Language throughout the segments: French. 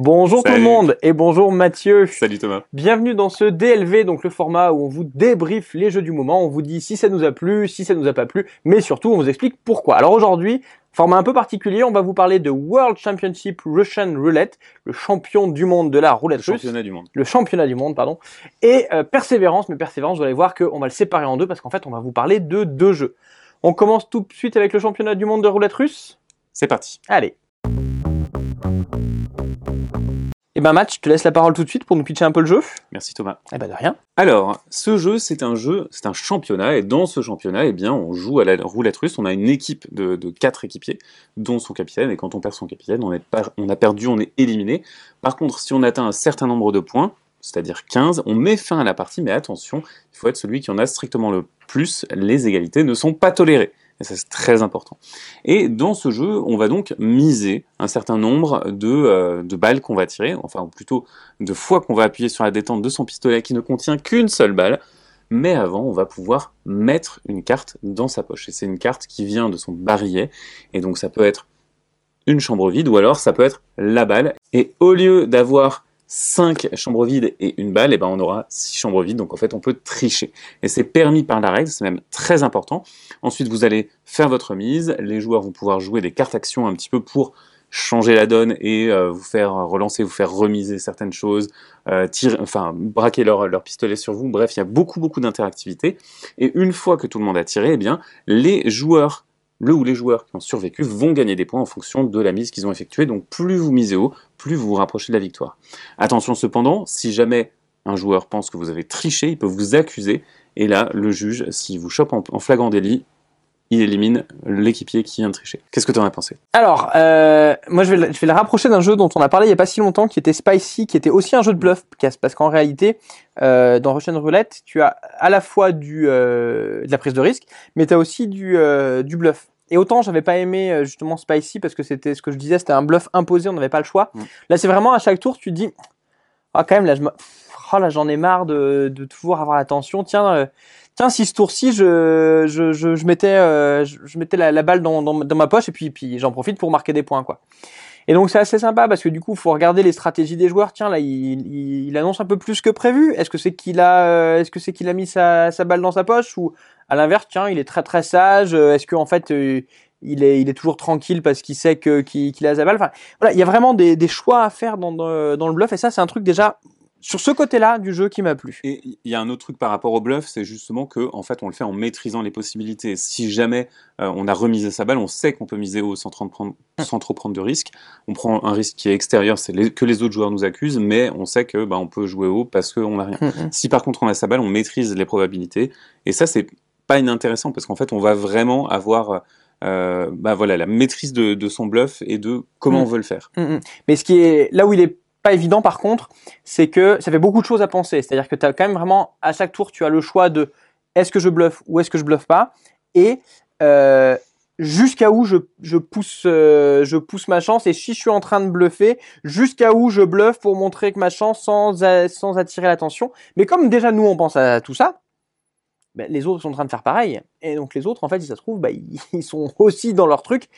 Bonjour tout le monde et bonjour Mathieu. Salut Thomas. Bienvenue dans ce DLV, donc le format où on vous débriefe les jeux du moment, on vous dit si ça nous a plu, si ça nous a pas plu, mais surtout on vous explique pourquoi. Alors aujourd'hui, format un peu particulier, on va vous parler de World Championship Russian Roulette, le champion du monde de la roulette Le russe, championnat du monde. le championnat du monde, pardon, et euh, Persévérance, mais Persévérance, vous allez voir qu'on va le séparer en deux parce qu'en fait on va vous parler de deux jeux. On commence tout de suite avec le championnat du monde de roulette russe? C'est parti. Allez. Eh ben match, je te laisse la parole tout de suite pour nous pitcher un peu le jeu. Merci Thomas. Eh ben de rien. Alors, ce jeu, c'est un jeu, c'est un championnat, et dans ce championnat, eh bien, on joue à la roulette russe. On a une équipe de, de quatre équipiers, dont son capitaine, et quand on perd son capitaine, on, est pas- on a perdu, on est éliminé. Par contre, si on atteint un certain nombre de points, c'est-à-dire 15, on met fin à la partie, mais attention, il faut être celui qui en a strictement le plus. Les égalités ne sont pas tolérées. Et ça, c'est très important. Et dans ce jeu, on va donc miser un certain nombre de, euh, de balles qu'on va tirer, enfin, ou plutôt de fois qu'on va appuyer sur la détente de son pistolet qui ne contient qu'une seule balle. Mais avant, on va pouvoir mettre une carte dans sa poche. Et c'est une carte qui vient de son barillet. Et donc, ça peut être une chambre vide ou alors ça peut être la balle. Et au lieu d'avoir 5 chambres vides et une balle, et ben on aura 6 chambres vides. Donc en fait, on peut tricher. Et c'est permis par la règle, c'est même très important. Ensuite, vous allez faire votre mise. Les joueurs vont pouvoir jouer des cartes actions un petit peu pour changer la donne et euh, vous faire relancer, vous faire remiser certaines choses, euh, enfin braquer leur, leur pistolet sur vous. Bref, il y a beaucoup beaucoup d'interactivité. Et une fois que tout le monde a tiré, eh bien les joueurs, le ou les joueurs qui ont survécu vont gagner des points en fonction de la mise qu'ils ont effectuée. Donc plus vous misez haut, plus vous vous rapprochez de la victoire. Attention cependant, si jamais un joueur pense que vous avez triché, il peut vous accuser. Et là, le juge, s'il vous chope en, flagrant délit, il élimine l'équipier qui vient de tricher. Qu'est-ce que tu en as pensé? Alors, euh, moi je vais, le- rapprocher d'un jeu dont on a parlé il y a pas si longtemps, qui était Spicy, qui était aussi un jeu de bluff, parce qu'en réalité, euh, dans Russian Roulette, tu as à la fois euh, de la prise de risque, mais tu as aussi du bluff. Et autant j'avais pas aimé euh, justement Spicy parce que c'était ce que je disais, c'était un bluff imposé, on n'avait pas le choix. Mm. Là, c'est vraiment à chaque tour, tu te dis, ah quand même là, je me... oh, là j'en ai marre de, de toujours avoir l'attention. Tiens, euh, tiens, si ce tour-ci, je, je, je, je mettais, euh, je, je mettais la, la balle dans, dans, dans ma poche et puis, puis j'en profite pour marquer des points, quoi. Et donc c'est assez sympa parce que du coup, faut regarder les stratégies des joueurs. Tiens, là, il, il, il annonce un peu plus que prévu. Est-ce que c'est qu'il a, euh, est-ce que c'est qu'il a mis sa, balle dans sa poche ou à l'inverse, tiens, il est très très sage. Euh, Est-ce qu'en fait, euh, il est, il est toujours tranquille parce qu'il sait que qu'il a sa balle? Enfin, voilà, il y a vraiment des, choix à faire dans, dans le bluff et ça, c'est un truc déjà sur ce côté-là du jeu qui m'a plu. Et il y a un autre truc par rapport au bluff, c'est justement que en fait on le fait en maîtrisant les possibilités. Si jamais euh, on a remisé sa balle, on sait qu'on peut miser haut sans, trop prendre- sans trop prendre de risque. On prend un risque qui est extérieur, c'est que les autres joueurs nous accusent, mais on sait que bah, on peut jouer haut parce qu'on n'a rien. Si par contre on a sa balle, on maîtrise les probabilités. Et ça, c'est pas inintéressant parce qu'en fait, on va vraiment avoir euh, bah, voilà, la maîtrise de, de son bluff et de comment Mm. on veut le faire. Mm, mm. Mais ce qui est là où il est évident par contre, c'est que ça fait beaucoup de choses à penser. C'est-à-dire que tu as quand même vraiment à chaque tour, tu as le choix de est-ce que je bluffe ou est-ce que je bluffe pas et euh, jusqu'à où je, pousse euh, je pousse ma chance et si je suis en train de bluffer, jusqu'à où je bluffe pour montrer que ma chance sans attirer l'attention. Mais comme déjà nous on pense à tout ça, ben, les autres sont en train de faire pareil et donc les autres en fait si ça se trouve ils, ils sont aussi dans leur truc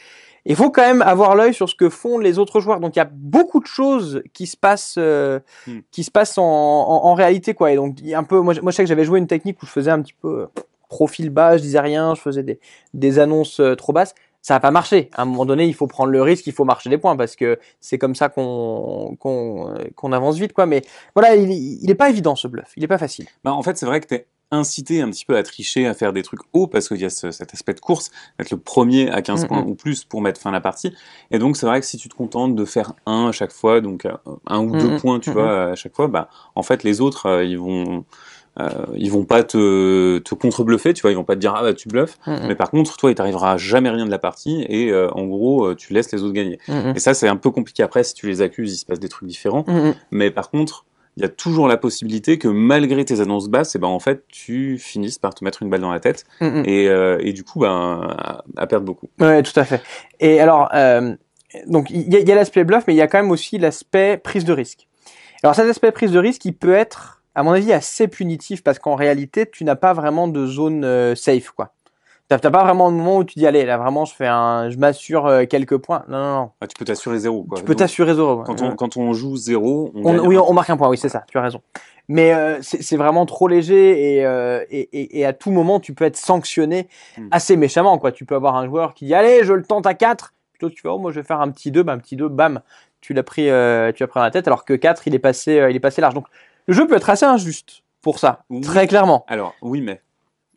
il faut quand même avoir l'œil sur ce que font les autres joueurs. Donc il y a beaucoup de choses qui se passent, euh, Hmm. qui se passent en, en, en réalité quoi. Et donc un peu, moi, je- moi je sais que j'avais joué une technique où je faisais un petit peu euh, profil bas, je disais rien, je faisais des, des annonces euh, trop basses. Ça n'a pas marché. À un moment donné, il faut prendre le risque, il faut marcher des points parce que c'est comme ça qu'on qu'on avance vite quoi. Mais voilà, il, il est pas évident ce bluff. Il est pas facile. Bah, en fait, c'est vrai que tu es incité un petit peu à tricher, à faire des trucs hauts, parce qu'il y a ce- cet aspect de course, d'être le premier à 15 Mm, points mm. ou plus pour mettre fin à la partie. Et donc, c'est vrai que si tu te contentes de faire un à chaque fois, donc euh, un ou Mm, deux points, tu vois, à chaque fois, bah, en fait, les autres, euh, ils vont... euh, ils vont pas te, te contre-bluffer, tu vois, ils vont pas te dire ah bah tu bluffes, mais par contre toi il t'arrivera jamais rien de la partie et euh, en gros euh, tu laisses les autres gagner. Et ça c'est un peu compliqué. Après si tu les accuses il se passe des trucs différents, mais par contre, il y a toujours la possibilité que malgré tes annonces basses, et ben en fait, tu finisses par te mettre une balle dans la tête Mm, mm. et, euh, et du coup, ben, à, à perdre beaucoup. Ouais, tout à fait. Et alors, euh, donc il y a, il y a l'aspect bluff, mais il y a quand même aussi l'aspect prise de risque. Alors cet aspect prise de risque, il peut être, à mon avis, assez punitif parce qu'en réalité, tu n'as pas vraiment de zone euh, safe, quoi. T'as pas vraiment de moment où tu dis allez là vraiment je fais un, je m'assure euh, quelques points. Non non non. Ah, tu peux t'assurer zéro. Quoi. Tu peux t'assurer zéro. ouais. Quand on, quand on joue zéro, on, oui, on marque un point, oui, c'est ça, tu as raison. Mais euh, c'est vraiment trop léger et, euh, et, et, et à tout moment, tu peux être sanctionné Hmm. assez méchamment. Quoi. Tu peux avoir un joueur qui dit Allez, je le tente à 4. Plutôt, tu fais Oh, moi, je vais faire un petit 2. Bah, un petit 2, bam, tu l'as pris, euh, tu l'as pris dans la tête, alors que 4, il est passé, il est passé large. Donc, le jeu peut être assez injuste pour ça, Oui. très clairement. Alors, oui, mais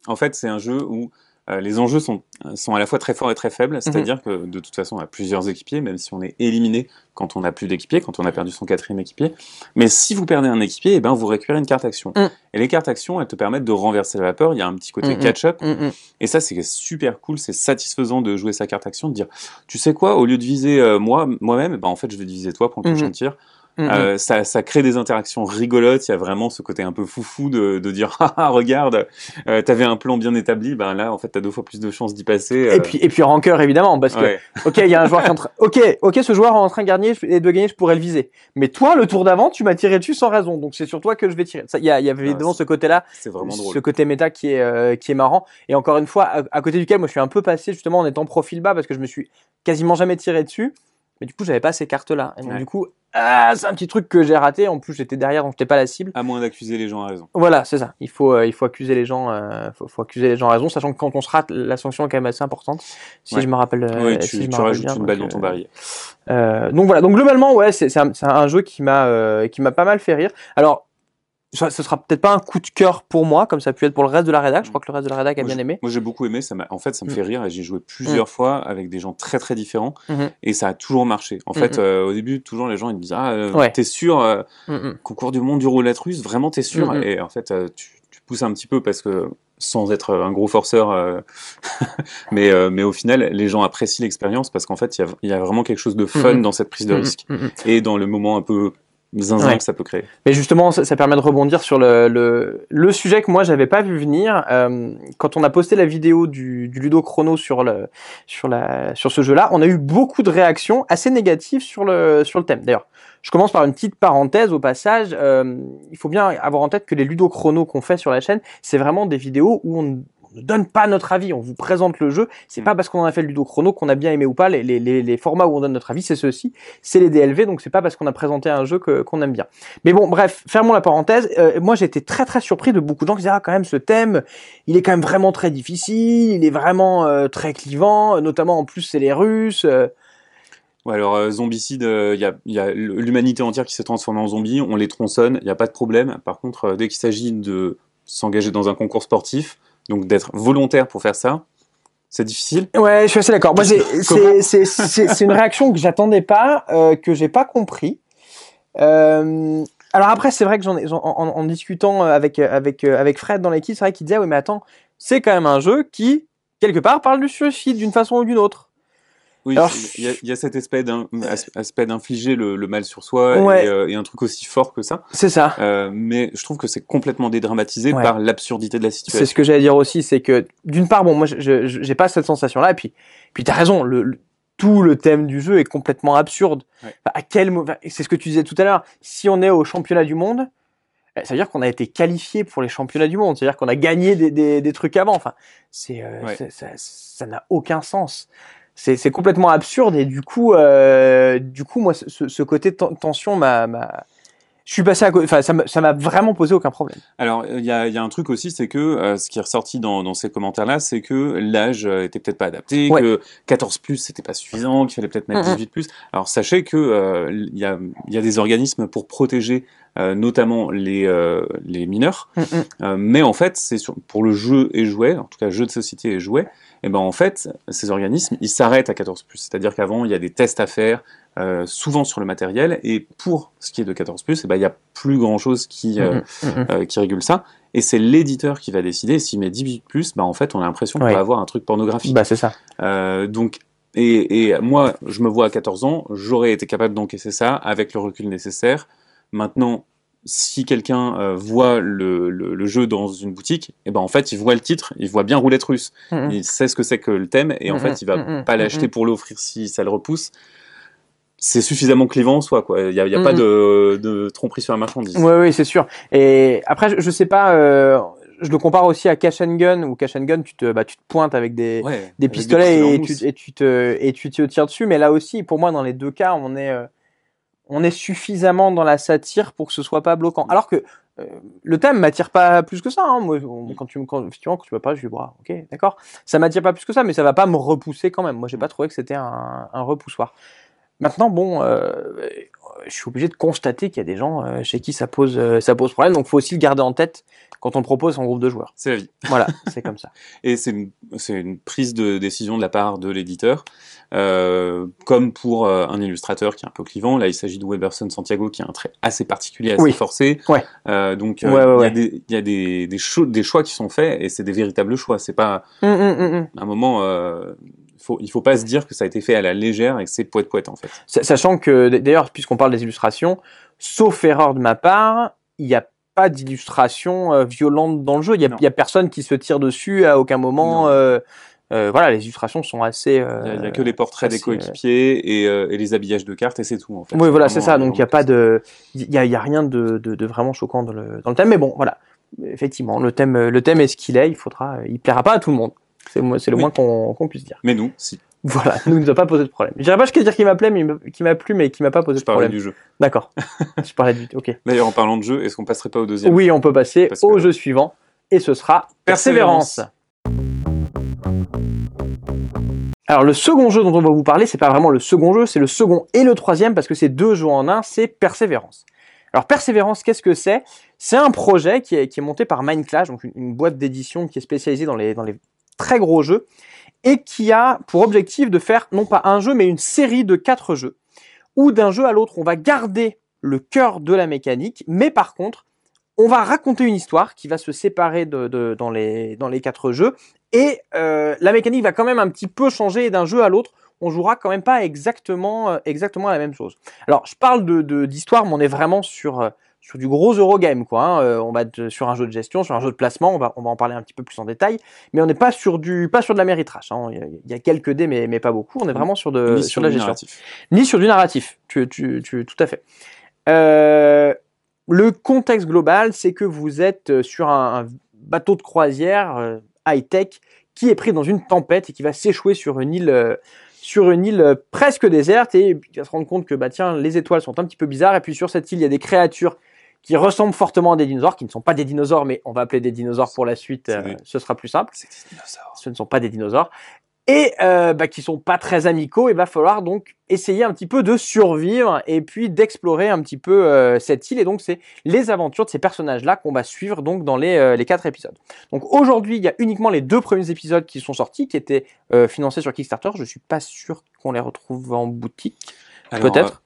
en fait, c'est un jeu où les enjeux sont, sont à la fois très forts et très Mhm. faibles. C'est-à-dire que de toute façon, on a plusieurs équipiers, même si on est éliminé quand on n'a plus d'équipier, quand on a perdu son quatrième équipier. Mais si vous perdez un équipier, eh ben, vous récupérez une carte action. Mm. Et les cartes actions, elles te permettent de renverser la vapeur. Il y a un petit côté Mhm. catch-up. Mm, mm. Et ça, c'est super cool, c'est satisfaisant de jouer sa carte action, de dire, tu sais quoi, au lieu de viser euh, moi, moi-même, bah, en fait, je vais viser toi pour le prochain Mhm. tir. Mm, mm. Euh, ça, ça crée des interactions rigolotes. Il y a vraiment ce côté un peu foufou de, de dire, ah, ah, regarde, euh, t'avais un plan bien établi, ben là, en fait, t'as deux fois plus de chances d'y passer. euh, Et puis, et puis rancœur évidemment, parce que ouais. ok, il y a un joueur qui est en train, ok, ok, ce joueur est en train de gagner et de gagner, je pourrais le viser. Mais toi, le tour d'avant, tu m'as tiré dessus sans raison, donc c'est sur toi que je vais tirer. Il y a, y a évidemment c'est- ce côté-là, c'est vraiment drôle. ce côté méta qui est euh, qui est marrant. Et encore une fois, à, à côté duquel moi je suis un peu passé justement en étant profil bas parce que je me suis quasiment jamais tiré dessus. Mais du coup, j'avais pas ces cartes-là. Et donc Ouais. du coup, ah, c'est un petit truc que j'ai raté. En plus, j'étais derrière, donc j'étais pas la cible. À moins d'accuser les gens à raison. Voilà, c'est ça. Il faut, euh, il faut accuser les gens, euh, faut, faut accuser les gens à raison, sachant que quand on se rate, la sanction est quand même assez importante. Si Ouais. je me rappelle. euh, oui, tu, si je tu rajoutes bien, une balle donc, dans ton euh, barillet. euh, donc voilà. Donc globalement, ouais, c'est un, un jeu qui m'a, qui m'a pas mal fait rire. Alors, ce sera peut-être pas un coup de cœur pour moi, comme ça a pu être pour le reste de la rédac. Je crois que le reste de la rédac a Moi, bien aimé. Moi, j'ai beaucoup aimé. Ça en fait, ça me Mm. fait rire et j'ai joué plusieurs fois avec des gens très très différents Mhm. et ça a toujours marché. En fait, Mhm. euh, au début, toujours les gens ils me disent ah, euh, Ouais. t'es sûr euh, Mm, mm. concours du monde du roulette russe, vraiment t'es sûr. Et en fait, euh, tu, tu pousses un petit peu parce que sans être un gros forceur, mais mais au final, les gens apprécient l'expérience parce qu'en fait, il y a, il y a vraiment quelque chose de fun dans cette prise de Mm, risque mm, mm. et dans le moment un peu zinzin Ouais. que ça peut créer. Mais justement, ça, ça permet de rebondir sur le, le, le sujet que moi j'avais pas vu venir. Euh, quand on a posté la vidéo du, du Ludo Chrono sur le sur la sur ce jeu-là, on a eu beaucoup de réactions assez négatives sur le sur le thème. D'ailleurs, je commence par une petite parenthèse au passage. Euh, il faut bien avoir en tête que les Ludo Chrono qu'on fait sur la chaîne, c'est vraiment des vidéos où on ne on ne donne pas notre avis, on vous présente le jeu. C'est Mm. pas parce qu'on en a fait le Ludo Chrono qu'on a bien aimé ou pas. Les, les, les, les formats où on donne notre avis, c'est ceux-ci. C'est les DLV, donc c'est pas parce qu'on a présenté un jeu qu'on aime bien. Mais bon, bref, fermons la parenthèse. Euh, moi, j'ai été très très surpris de beaucoup de gens qui disaient ah quand même ce thème, il est quand même vraiment très difficile, il est vraiment euh, très clivant, notamment en plus c'est les Russes. euh. Ouais, alors euh, zombicide, il y a, y a l'humanité entière qui s'est transformée en zombie, on les tronçonne, il n'y a pas de problème. Par contre, euh, dès qu'il s'agit de s'engager dans un concours sportif, donc d'être volontaire pour faire ça, c'est difficile. Ouais, je suis assez d'accord. Moi, c'est une réaction que j'attendais pas, euh, que j'ai pas compris. Euh, alors après, c'est vrai que j'en en, en discutant avec avec avec Fred dans l'équipe, c'est vrai qu'il disait oui mais attends, c'est quand même un jeu qui quelque part parle du suicide d'une façon ou d'une autre. Oui, Alors, il y, a- il y a cet aspect as- aspect d'infliger le, le mal sur soi Ouais. et, euh, et un truc aussi fort que ça. C'est ça. Euh, mais je trouve que c'est complètement dédramatisé Ouais. par l'absurdité de la C'est situation. ce que j'allais dire aussi, c'est que d'une part, bon, moi, j'ai pas cette sensation-là, et puis, puis t'as raison, le, le- tout le thème du jeu est complètement absurde. Ouais. Enfin, à quel c'est ce que tu disais tout à l'heure. Si on est au championnat du monde, eh, ça veut dire qu'on a été qualifié pour les championnats du monde, c'est-à-dire qu'on a gagné des, des, des trucs avant. Enfin, c'est, euh, Ouais. c'est- ça, ça n'a aucun sens. C'est, complètement absurde et du coup, euh, du coup, moi, ce, ce côté ten- tension m'a, m'a, je suis passé à côté. Enfin, ça m'a, vraiment posé aucun problème. Alors, il y a, il y a un truc aussi, c'est que euh, ce qui est ressorti dans, dans ces commentaires-là, c'est que l'âge euh, était peut-être pas adapté, Ouais. que 14 plus c'était pas suffisant, qu'il fallait peut-être mettre Mhm. 18 plus. Alors, sachez que euh, il y, a, il y a des organismes pour protéger euh, notamment les, les mineurs, Mm, mais en fait, c'est pour le jeu et jouet, en tout cas jeu de société et jouet, et ben en fait, ces organismes, ils s'arrêtent à 14 plus. C'est-à-dire qu'avant, il y a des tests à faire, euh, souvent sur le matériel, et pour ce qui est de 14 plus, et ben il y a plus grand chose qui euh, Mm, mm, mm. euh, qui régule ça. Et c'est l'éditeur qui va décider. S'il met 18 plus, bah en fait, on a l'impression qu'on va avoir un truc pornographique. Bah, c'est ça. Donc, et, et moi, je me vois à 14 ans, j'aurais été capable d'encaisser ça avec le recul nécessaire. Maintenant, si quelqu'un euh, voit le, le, le jeu dans une boutique, et ben en fait, il voit le titre, il voit bien roulette russe, Mm, mm. il sait ce que c'est que le thème, et en Mhm, fait, il va mhm, pas mhm. l'acheter pour l'offrir si ça le repousse. C'est suffisamment clivant en soi, quoi. Il y a, y a pas Mhm. de, de tromperie sur la marchandise. Oui, oui, c'est sûr. Et après, je, je sais pas, euh, je le compare aussi à Cash and Gun, où Cash and Gun, tu te, bah, tu te pointes avec des, Ouais, des avec pistolets et, tu, et, tu te, et tu te tires dessus. Mais là aussi, pour moi, dans les deux cas, on est, euh, on est suffisamment dans la satire pour que ce soit pas bloquant. Alors que euh, le thème m'attire pas plus que ça. Hein. Moi, on- quand tu me- quand, effectivement, quand tu vas pas, je dis, bah, ok, d'accord. Ça m'attire pas plus que ça, mais ça va pas me repousser quand même. Moi, j'ai pas trouvé que c'était un, un repoussoir. Maintenant, bon, euh, je suis obligé de constater qu'il y a des gens euh, chez qui ça pose, euh, ça pose problème. Donc, faut aussi le garder en tête quand on propose en groupe de joueurs. C'est la vie. Voilà, c'est comme ça. Et c'est une, une prise de décision de la part de l'éditeur, euh, comme pour euh, un illustrateur qui est un peu clivant. Là, il s'agit de Weberson Santiago, qui a un trait assez particulier, assez Oui. forcé. Ouais. Euh, donc, Ouais, ouais, il y a, des, il y a des, des, cho- des choix qui sont faits, et c'est des véritables choix. C'est pas hum, hum, hum. un moment. Faut, il faut pas se dire que ça a été fait à la légère et que c'est poète poète en fait. Sa- Sachant que, d'ailleurs, puisqu'on parle des illustrations, sauf erreur de ma part, il n'y a pas d'illustration euh, violente dans le jeu. Il n'y a, personne qui se tire dessus à aucun moment. Euh, euh, voilà, les illustrations sont assez. euh, Il y a- que les portraits des assez, coéquipiers et, euh, et les habillages de cartes et c'est tout en fait. Oui, voilà, c'est ça. Donc il n'y a pas de, il y y a rien de, de, de vraiment choquant dans le, dans le thème. Mais bon, voilà, effectivement, le thème, le thème est ce qu'il est. Il faudra, il plaira pas à tout le monde. C'est le Oui. moins qu'on puisse dire. Mais nous, si. Voilà, nous, il nous a pas posé de problème. Je dirais pas jusqu'à dire qu'il m'a plu, mais il m'a- qu'il m'a plu, mais qu'il m'a pas posé Je de parlais problème. du jeu. D'accord. Je parlais du. Ok. D'ailleurs, en parlant de jeu, est-ce qu'on passerait pas au deuxième? Oui, on peut passer Parce que- au jeu suivant, et ce sera Persévérance. Persévérance. Alors le second jeu dont on va vous parler, c'est pas vraiment le second jeu, c'est le second et le troisième parce que c'est deux jeux en un, c'est Persévérance. Alors Persévérance, qu'est-ce que c'est? C'est un projet qui est, qui est monté par Mindclash, donc une, une boîte d'édition qui est spécialisée dans les, dans les très gros jeux, et qui a pour objectif de faire non pas un jeu, mais une série de quatre jeux, où d'un jeu à l'autre, on va garder le cœur de la mécanique, mais par contre, on va raconter une histoire qui va se séparer de, de- dans, les, dans les quatre jeux, et euh, la mécanique va quand même un petit peu changer d'un jeu à l'autre. On jouera quand même pas exactement, euh, exactement la même chose. Alors, je parle de de- d'histoire, mais on est vraiment sur, euh, sur du gros Eurogame, quoi. hein. Euh, on va être sur un jeu de gestion, sur un jeu de placement. On va, on va en parler un petit peu plus en détail, mais on n'est pas sur du, pas sur de la méritrache. hein. Il, y a, quelques dés, mais, mais pas beaucoup. On est vraiment sur de, Ni sur de la du gestion narratif. ni sur du narratif. Tu, tu, tu, tout à fait. Euh, le contexte global, c'est que vous êtes sur un, un bateau de croisière euh, high-tech qui est pris dans une tempête et qui va s'échouer sur une île, euh, sur une île presque déserte et il va se rendre compte que bah tiens, les étoiles sont un petit peu bizarres et puis sur cette île, il y a des créatures qui ressemblent fortement à des dinosaures, qui ne sont pas des dinosaures, mais on va appeler des dinosaures pour la suite, euh, ce sera plus simple C'est des dinosaures. ce ne sont pas des dinosaures, et euh, bah, qui sont pas très amicaux. Il va falloir donc essayer un petit peu de survivre et puis d'explorer un petit peu euh, cette île. Et donc c'est les aventures de ces personnages-là qu'on va suivre donc dans les, euh, les quatre épisodes. Donc aujourd'hui, il y a uniquement les deux premiers épisodes qui sont sortis, qui étaient financés sur Kickstarter. Je suis pas sûr qu'on les retrouve en boutique. Peut-être.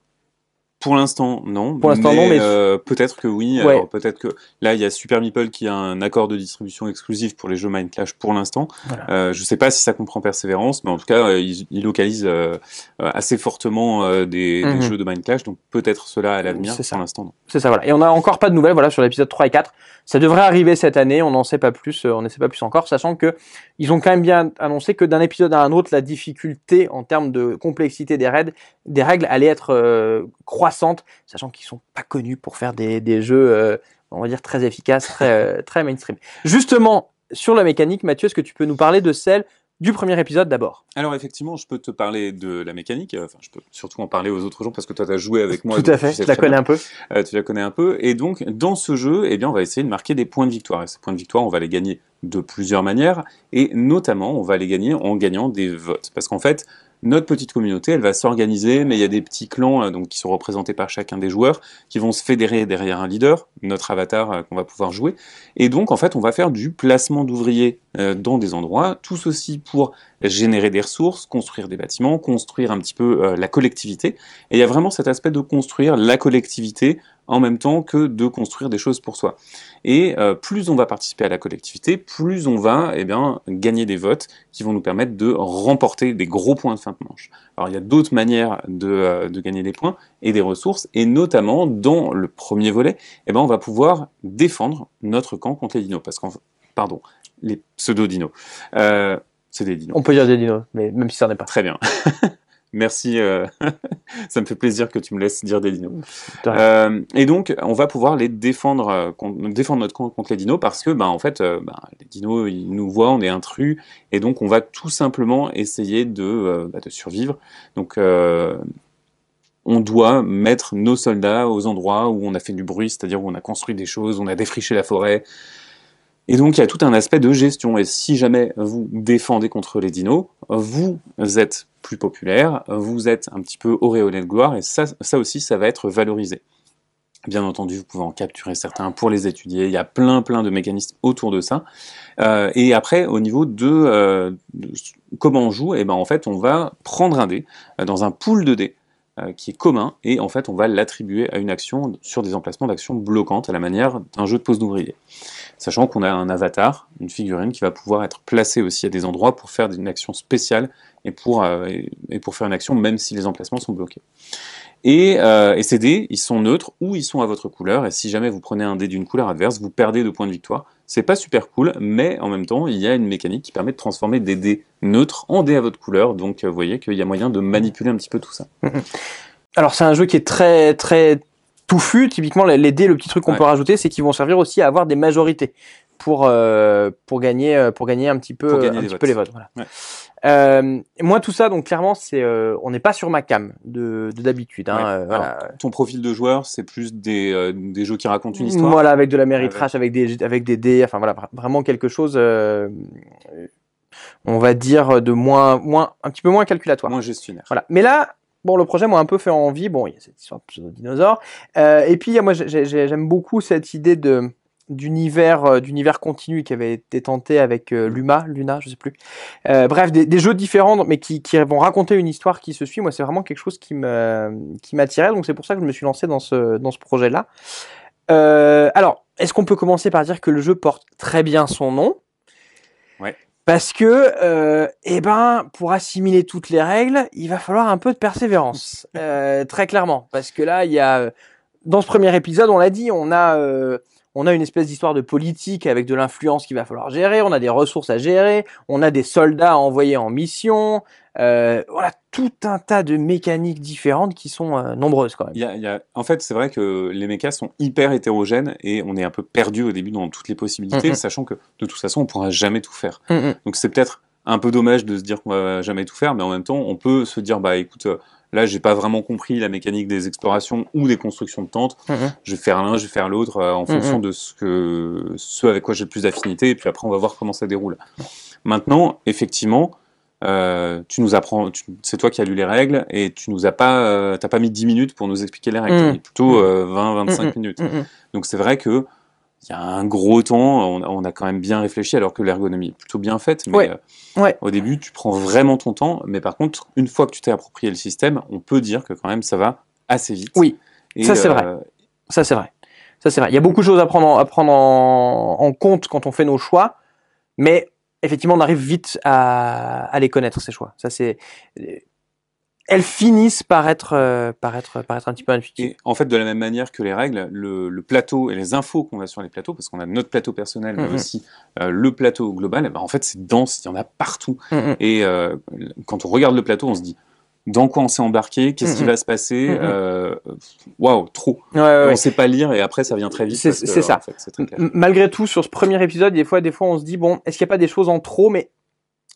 Pour l'instant, non. Pour l'instant, non, mais- euh, peut-être que oui. Ouais. Peut-être que là, il y a Super Meeple qui a un accord de distribution exclusif pour les jeux Mind Clash pour l'instant. Voilà. Euh, je sais pas si ça comprend Persévérance, mais en tout cas, euh, ils, ils localisent euh, assez fortement des, des Mhm. jeux de Mind Clash, donc peut-être cela à l'avenir. C'est ça. Pour l'instant, non. C'est ça, voilà. Et on n'a encore pas de nouvelles, voilà, sur l'épisode 3 et 4. Ça devrait arriver cette année, on n'en sait pas plus, on n'en sait pas plus encore, sachant que ils ont quand même bien annoncé que d'un épisode à un autre, la difficulté en termes de complexité des règles, des règles allait être euh, croissante, sachant qu'ils sont pas connus pour faire des, des jeux, euh, on va dire, très efficaces, très, euh, très mainstream. Justement, sur la mécanique, Mathieu, est-ce que tu peux nous parler de celle du premier épisode d'abord? Alors effectivement, je peux te parler de la mécanique. euh, Enfin, je peux surtout en parler aux autres gens parce que toi, tu as joué avec moi. Tout à fait, tu sais je la connais bien. un peu. Euh, tu la connais un peu. Et donc, dans ce jeu, eh bien, on va essayer de marquer des points de victoire. Et ces points de victoire, on va les gagner de plusieurs manières. Et notamment, on va les gagner en gagnant des votes. Parce qu'en fait, notre petite communauté, elle va s'organiser, mais il y a des petits clans euh, donc, qui sont représentés par chacun des joueurs, qui vont se fédérer derrière un leader, notre avatar euh, qu'on va pouvoir jouer. Et donc, en fait, on va faire du placement d'ouvriers dans des endroits, tout ceci pour générer des ressources, construire des bâtiments, construire un petit peu euh, la collectivité. Et il y a vraiment cet aspect de construire la collectivité en même temps que de construire des choses pour soi. Et euh, plus on va participer à la collectivité, plus on va eh bien, gagner des votes qui vont nous permettre de remporter des gros points de fin de manche. Alors il y a d'autres manières de, euh, gagner des points et des ressources, et notamment dans le premier volet, eh ben, on va pouvoir défendre notre camp contre les dinos. Pardon, les pseudo-dinos. Euh, c'est des dinos. On peut dire des dinos, mais même si ça n'en est pas. Très bien. Merci, euh, ça me fait plaisir que tu me laisses dire des dinos. Euh, et donc, on va pouvoir les défendre, défendre notre compte contre les dinos parce que, ben, en fait, ben, les dinos, ils nous voient, on est intrus, et donc on va tout simplement essayer de, de survivre. Donc, on doit mettre nos soldats aux endroits où on a fait du bruit, c'est-à-dire où on a construit des choses, on a défriché la forêt, et donc il y a tout un aspect de gestion. Et si jamais vous défendez contre les dinos, vous êtes plus populaire, vous êtes un petit peu auréolé de gloire, et ça, aussi, ça va être valorisé. Bien entendu, vous pouvez en capturer certains pour les étudier. Il y a plein, plein de mécanismes autour de ça. Euh, et après, au niveau de, euh, comment on joue, eh ben en fait, on va prendre un dé euh, dans un pool de dés qui est commun, et en fait, on va l'attribuer à une action sur des emplacements d'action bloquantes à la manière d'un jeu de pose d'ouvrier sachant qu'on a un avatar, une figurine qui va pouvoir être placée aussi à des endroits pour faire une action spéciale et pour, euh, faire une action même si les emplacements sont bloqués. Et, euh, et, ces dés, ils sont neutres ou ils sont à votre couleur, et si jamais vous prenez un dé d'une couleur adverse, vous perdez de points de victoire. C'est pas super cool, mais en même temps, il y a une mécanique qui permet de transformer des dés neutres en dés à votre couleur, donc euh, vous voyez qu'il y a moyen de manipuler un petit peu tout ça. Alors c'est un jeu qui est très très touffu. Typiquement, les dés, le petit truc qu'on peut rajouter, c'est qu'ils vont servir aussi à avoir des majorités pour euh, pour gagner euh, pour gagner un petit peu un petit peu les votes. Voilà. Euh, moi, tout ça, donc clairement, c'est euh, on n'est pas sur ma cam de d'habitude. Hein, voilà. Ton profil de joueur, c'est plus des, des jeux qui racontent une histoire. Voilà, avec de la méritrage, avec... avec des avec des dés, enfin voilà, vraiment quelque chose. on va dire de moins moins un petit peu moins calculatoire. Moins gestionnaire. Voilà. Mais là, Bon, le projet m'a un peu fait envie. Bon, il y a cette histoire de pseudo-dinosaure. Euh, et puis, moi, j'aime beaucoup cette idée de d'univers euh, d'univers continu qui avait été tenté avec euh, Luma, Luna, je sais plus. Euh, bref, des, des, jeux différents, mais qui, qui, vont raconter une histoire qui se suit. Moi, c'est vraiment quelque chose qui me qui m'attirait. Donc, c'est pour ça que je me suis lancé dans ce dans ce projet-là. Euh, alors, est-ce qu'on peut commencer par dire que le jeu porte très bien son nom? Ouais. Parce que, euh, eh ben, pour assimiler toutes les règles, il va falloir un peu de persévérance, euh, très clairement. Parce que là, il y a, dans ce premier épisode, on l'a dit, on a, euh, on a une espèce d'histoire de politique avec de l'influence qu'il va falloir gérer, on a des ressources à gérer, on a des soldats à envoyer en mission, euh, voilà, tout un tas de mécaniques différentes qui sont euh, nombreuses quand même. Il y a, il y a... En fait, c'est vrai que les mechas sont hyper hétérogènes et on est un peu perdu au début dans toutes les possibilités, sachant que de toute façon, on pourra jamais tout faire. Donc c'est peut-être un peu dommage de se dire qu'on va jamais tout faire, mais en même temps, on peut se dire, bah écoute, euh, là, j'ai pas vraiment compris la mécanique des explorations ou des constructions de tentes. Je vais faire l'un, je vais faire l'autre euh, en fonction de ce que, ce avec quoi j'ai le plus d'affinité, et puis après, on va voir comment ça déroule. Maintenant, effectivement, euh, tu nous apprends, c'est toi qui as lu les règles et tu nous as pas, euh, t'as pas mis 10 minutes pour nous expliquer les règles, mm. plutôt 20-25 euh, mm, mm, minutes. Donc c'est vrai que il y a un gros temps, on, a quand même bien réfléchi alors que l'ergonomie est plutôt bien faite. Mais ouais. au début, tu prends vraiment ton temps. Mais par contre, une fois que tu t'es approprié le système, on peut dire que quand même ça va assez vite. Oui, ça c'est vrai. Ça c'est vrai. Ça c'est vrai. Il y a beaucoup de choses à prendre, à prendre en, en compte quand on fait nos choix, mais effectivement, on arrive vite à, à les connaître ces choix. Ça c'est elles finissent par être, euh, par être, par être un petit peu intuitives. en fait, de la même manière que les règles, le, le plateau et les infos qu'on a sur les plateaux, parce qu'on a notre plateau personnel, mais mm-hmm. aussi euh, le plateau global, eh ben, en fait, c'est dense, il y en a partout. Mm-hmm. Et euh, quand on regarde le plateau, on se dit, dans quoi on s'est embarqué, qu'est-ce qui va se passer, waouh, trop. Ouais, ouais, on sait pas lire et après ça vient très vite. C'est ça. En fait, Malgré tout, sur ce premier épisode, des fois, des fois, on se dit bon, est-ce qu'il n'y a pas des choses en trop, mais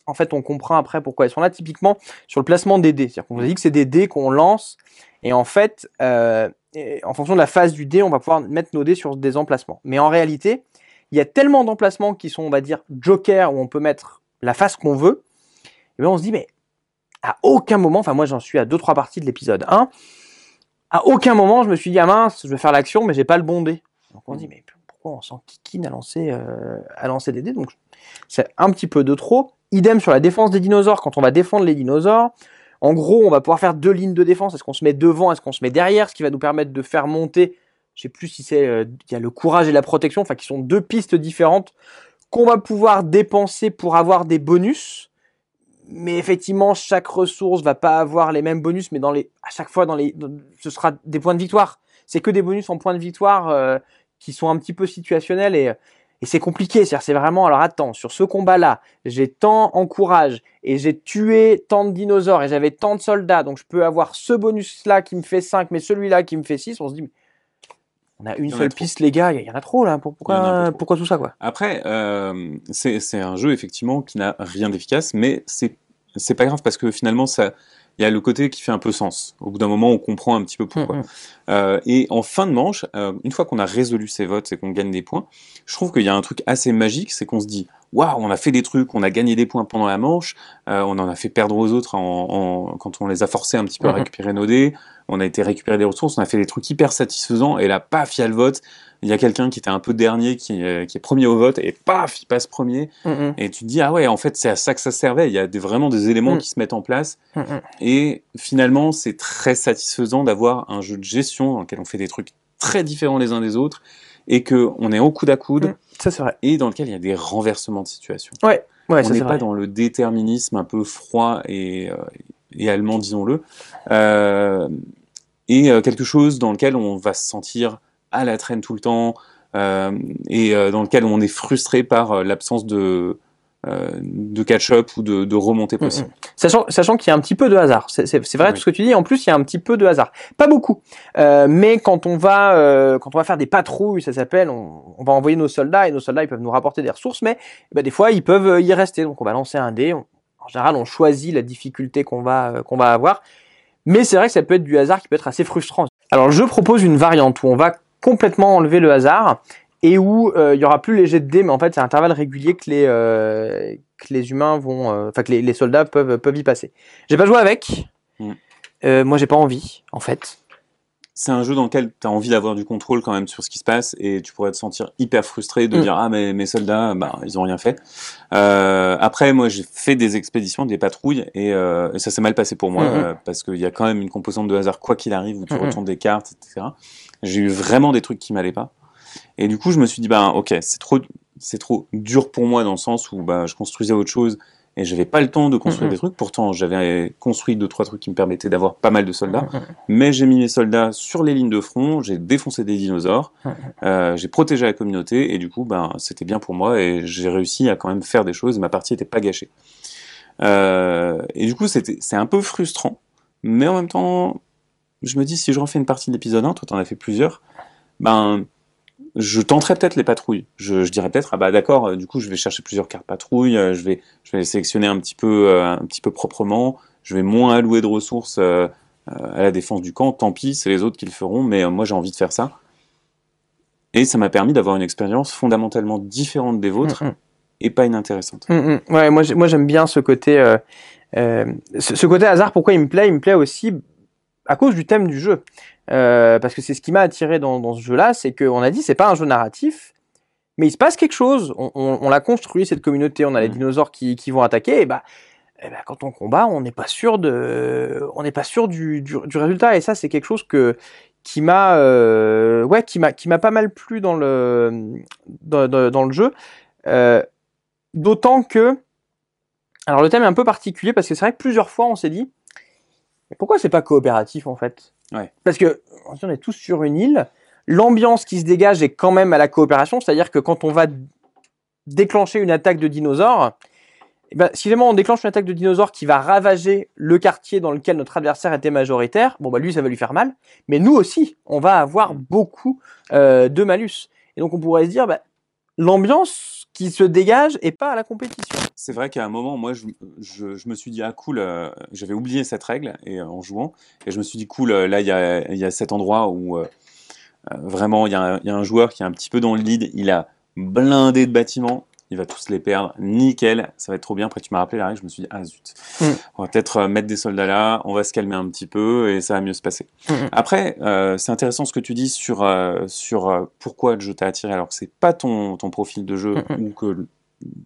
en fait, on comprend après pourquoi elles sont là. Typiquement sur le placement des dés, c'est-à-dire qu'on vous a dit que c'est des dés qu'on lance et en fait, euh, en fonction de la phase du dé, on va pouvoir mettre nos dés sur des emplacements. Mais en réalité, il y a tellement d'emplacements qui sont, on va dire, joker où on peut mettre la face qu'on veut. Et bien on se dit mais à aucun moment, enfin moi j'en suis à deux trois parties de l'épisode 1, à aucun moment je me suis dit ah mince, je vais faire l'action mais j'ai pas le bon dé. Donc on se dit mais pourquoi on s'enquiquine à lancer euh, à lancer des dés? Donc c'est un petit peu de trop. Idem sur la défense des dinosaures quand on va défendre les dinosaures. En gros, on va pouvoir faire deux lignes de défense. Est-ce qu'on se met devant, est-ce qu'on se met derrière, ce qui va nous permettre de faire monter. Je sais plus si c'est euh, il y a le courage et la protection, enfin qui sont deux pistes différentes qu'on va pouvoir dépenser pour avoir des bonus mais effectivement, chaque ressource va pas avoir les mêmes bonus, mais à chaque fois, ce sera des points de victoire. C'est que des bonus en points de victoire euh, qui sont un petit peu situationnels et Et c'est compliqué, c'est-à-dire c'est vraiment, alors attends, sur ce combat-là, j'ai tant en courage et j'ai tué tant de dinosaures et j'avais tant de soldats, donc je peux avoir ce bonus-là qui me fait 5, mais celui-là qui me fait 6, on se dit, on a une a seule piste, les gars, il y en a trop là, pourquoi, pourquoi tout ça quoi? Après, euh, c'est un jeu effectivement qui n'a rien d'efficace, mais c'est pas grave parce que finalement ça, il y a le côté qui fait un peu sens. Au bout d'un moment, on comprend un petit peu pourquoi. Mm, mm. Euh, et en fin de manche, euh, une fois qu'on a résolu ces votes et qu'on gagne des points, je trouve qu'il y a un truc assez magique, c'est qu'on se dit waouh, on a fait des trucs, on a gagné des points pendant la manche, euh, on en a fait perdre aux autres en, en- quand on les a forcés un petit peu à Mhm. récupérer nos dés, on a été récupérer des ressources, on a fait des trucs hyper satisfaisants, et là, paf, il y a le vote, il y a quelqu'un qui était un peu dernier, qui, euh, qui est premier au vote, et paf, il passe premier, Mm, mm, et tu te dis, ah ouais, en fait, c'est à ça que ça servait, il y a des, vraiment des éléments Mhm. qui se mettent en place, mm, mm. et finalement, c'est très satisfaisant d'avoir un jeu de gestion dans lequel on fait des trucs très différents les uns des autres, et que on est au coude à coude, Mm. Ça c'est vrai. et dans lequel il y a des renversements de situation. Ouais, on ça c'est n'est vrai. pas dans le déterminisme un peu froid et, euh, et allemand, disons-le, Euh, et quelque chose dans lequel on va se sentir à la traîne tout le temps, euh, et euh, dans lequel on est frustré par euh, l'absence de, de catch-up ou de, de remontée possible. Sachant, sachant qu'il y a un petit peu de hasard. C'est vrai Oui. tout ce que tu dis. En plus, il y a un petit peu de hasard. Pas beaucoup. Euh, mais quand on va, euh, quand on va faire des patrouilles, ça s'appelle, on, on va envoyer nos soldats et nos soldats, ils peuvent nous rapporter des ressources, mais eh ben, des fois, ils peuvent y rester. Donc, on va lancer un dé. On- en général, on choisit la difficulté qu'on va, euh, qu'on va avoir. Mais c'est vrai que ça peut être du hasard qui peut être assez frustrant. Alors, je propose une variante où on va complètement enlever le hasard et où euh, il y aura plus les jets de dés, mais en fait, c'est à intervalles réguliers que les, euh, que les humains vont, euh, enfin, que les, les soldats peuvent, peuvent y passer. J'ai pas joué avec. Mm. Moi, j'ai pas envie, en fait. C'est un jeu dans lequel tu as envie d'avoir du contrôle quand même sur ce qui se passe et tu pourrais te sentir hyper frustré de Mm. dire ah mais mes soldats bah ils ont rien fait. Euh, après moi j'ai fait des expéditions, des patrouilles et, euh, et ça s'est mal passé pour moi Mm, mm. euh, parce qu'il y a quand même une composante de hasard quoi qu'il arrive où tu Mm, mm. retournes des cartes etc. J'ai eu vraiment des trucs qui m'allaient pas et du coup je me suis dit bah ok c'est trop c'est trop dur pour moi dans le sens où bah je construisais autre chose et j'avais pas le temps de construire des trucs. Pourtant j'avais construit deux trois trucs qui me permettaient d'avoir pas mal de soldats. Mais j'ai mis mes soldats sur les lignes de front, j'ai défoncé des dinosaures, euh, j'ai protégé la communauté, et du coup, ben, c'était bien pour moi, et j'ai réussi à quand même faire des choses, et ma partie n'était pas gâchée. Euh, et du coup, c'était, c'est un peu frustrant, mais en même temps, je me dis, si je refais une partie de l'épisode 1, toi t'en as fait plusieurs, ben, je tenterai peut-être les patrouilles. Je, je dirais peut-être, ah bah d'accord, euh, du coup, je vais chercher plusieurs cartes patrouilles, euh, je vais, je vais les sélectionner un petit peu, euh, un petit peu proprement, je vais moins allouer de ressources euh, à la défense du camp, tant pis, c'est les autres qui le feront, mais moi j'ai envie de faire ça. Et ça m'a permis d'avoir une expérience fondamentalement différente des vôtres Mm, mm. et pas inintéressante. Mm. Ouais, moi, j'ai- moi j'aime bien ce côté, euh, euh, ce, ce côté hasard. Pourquoi il me plaît? Il me plaît aussi à cause du thème du jeu, Euh, parce que c'est ce qui m'a attiré dans, dans ce jeu-là, c'est qu'on a dit c'est pas un jeu narratif, mais il se passe quelque chose. On, on- on l'a construit cette communauté, on a les Mm. dinosaures qui, qui vont attaquer, et bah, eh ben, quand on combat, on n'est pas sûr de, on n'est pas sûr du, du, du résultat, et ça c'est quelque chose que qui m'a, euh, ouais, qui m'a, qui m'a pas mal plu dans le, dans, dans- dans le jeu. Euh, D'autant que, alors le thème est un peu particulier parce que c'est vrai que plusieurs fois on s'est dit, mais pourquoi c'est pas coopératif en fait? Parce que on est tous sur une île, l'ambiance qui se dégage est quand même à la coopération, c'est-à-dire que quand on va déclencher une attaque de dinosaures, eh ben, si vraiment on déclenche une attaque de dinosaures qui va ravager le quartier dans lequel notre adversaire était majoritaire, bon bah lui ça va lui faire mal, mais nous aussi on va avoir beaucoup euh, de malus. Et donc on pourrait se dire, bah, l'ambiance qui se dégage est pas à la compétition. C'est vrai qu'à un moment, moi, je, me suis dit, ah cool, euh, j'avais oublié cette règle et, euh, en jouant, et je me suis dit, cool, euh, là, il y a, cet endroit où vraiment, il y, y a un joueur qui est un petit peu dans le lead, il a blindé de bâtiments, il va tous les perdre, nickel, ça va être trop bien. Après, tu m'as rappelé la règle, je me suis dit, ah zut, Mm. on va peut-être euh, mettre des soldats là, on va se calmer un petit peu et ça va mieux se passer. Mm. Après, euh, c'est intéressant ce que tu dis sur, euh, sur pourquoi le jeu t'a attiré alors que c'est pas ton, ton profil de jeu Mm, ou que